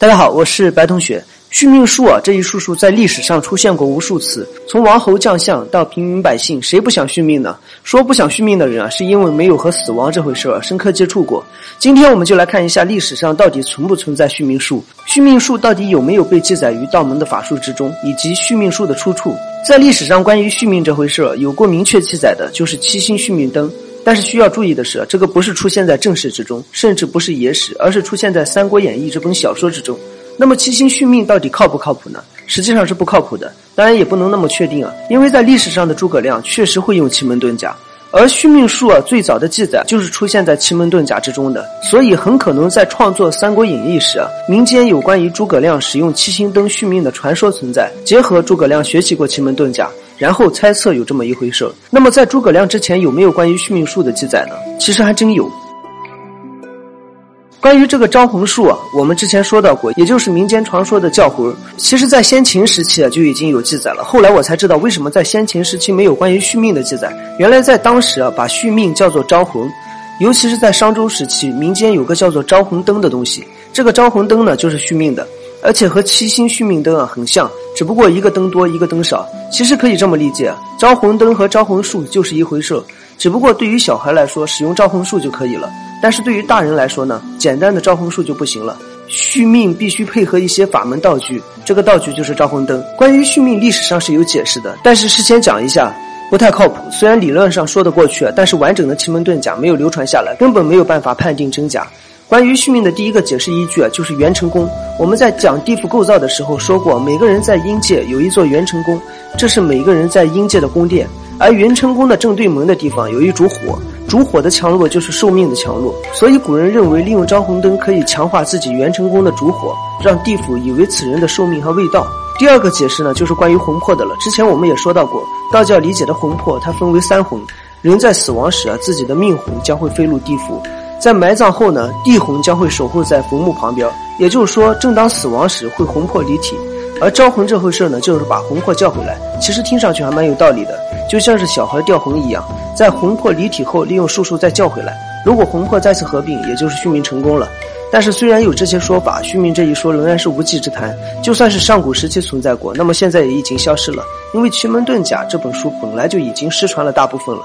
大家好，我是白同学。续命术啊，这一术数在历史上出现过无数次，从王侯将相到平民百姓，谁不想续命呢？说不想续命的人啊，是因为没有和死亡这回事儿深刻接触过。今天我们就来看一下历史上到底存不存在续命术，续命术到底有没有被记载于道门的法术之中，以及续命术的出处。在历史上，关于续命这回事儿有过明确记载的，就是七星续命灯。但是需要注意的是，这个不是出现在正史之中，甚至不是野史，而是出现在《三国演义》这本小说之中。那么七星续命到底靠不靠谱呢？实际上是不靠谱的，当然也不能那么确定啊，因为在历史上的诸葛亮确实会用奇门遁甲，而续命术啊最早的记载就是出现在奇门遁甲之中的，所以很可能在创作《三国演义》时啊，民间有关于诸葛亮使用七星灯续命的传说存在，结合诸葛亮学习过奇门遁甲。然后猜测有这么一回事那么在诸葛亮之前有没有关于续命术的记载呢？其实还真有。关于这个招魂术啊，我们之前说到过，也就是民间传说的叫魂。其实，在先秦时期啊就已经有记载了。后来我才知道为什么在先秦时期没有关于续命的记载。原来在当时啊，把续命叫做招魂，尤其是在商周时期，民间有个叫做招魂灯的东西。这个招魂灯呢，就是续命的。而且和七星续命灯啊很像，只不过一个灯多，一个灯少。其实可以这么理解，招魂灯和招魂术就是一回事，只不过对于小孩来说，使用招魂术就可以了；但是对于大人来说呢，简单的招魂术就不行了。续命必须配合一些法门道具，这个道具就是招魂灯。关于续命，历史上是有解释的，但是事先讲一下，不太靠谱。虽然理论上说得过去，但是完整的奇门遁甲没有流传下来，根本没有办法判定真假。关于续命的第一个解释依据啊，就是元成宫。我们在讲地府构造的时候说过，每个人在阴界有一座元成宫，这是每个人在阴界的宫殿。而元成宫的正对门的地方有一烛火，烛火的强弱就是寿命的强弱。所以古人认为利用招魂灯可以强化自己元成宫的烛火，让地府以为此人的寿命和未到。第二个解释呢，就是关于魂魄的了。之前我们也说到过，道教理解的魂魄它分为三魂，人在死亡时啊，自己的命魂将会飞入地府。在埋葬后呢，地魂将会守候在坟墓旁边，也就是说，正当死亡时会魂魄离体。而招魂这回事呢，就是把魂魄叫回来。其实听上去还蛮有道理的，就像是小孩掉魂一样，在魂魄离体后，利用术数再叫回来。如果魂魄再次合并，也就是续命成功了。但是虽然有这些说法，续命这一说仍然是无稽之谈。就算是上古时期存在过，那么现在也已经消失了，因为《奇门遁甲》这本书本来就已经失传了大部分了。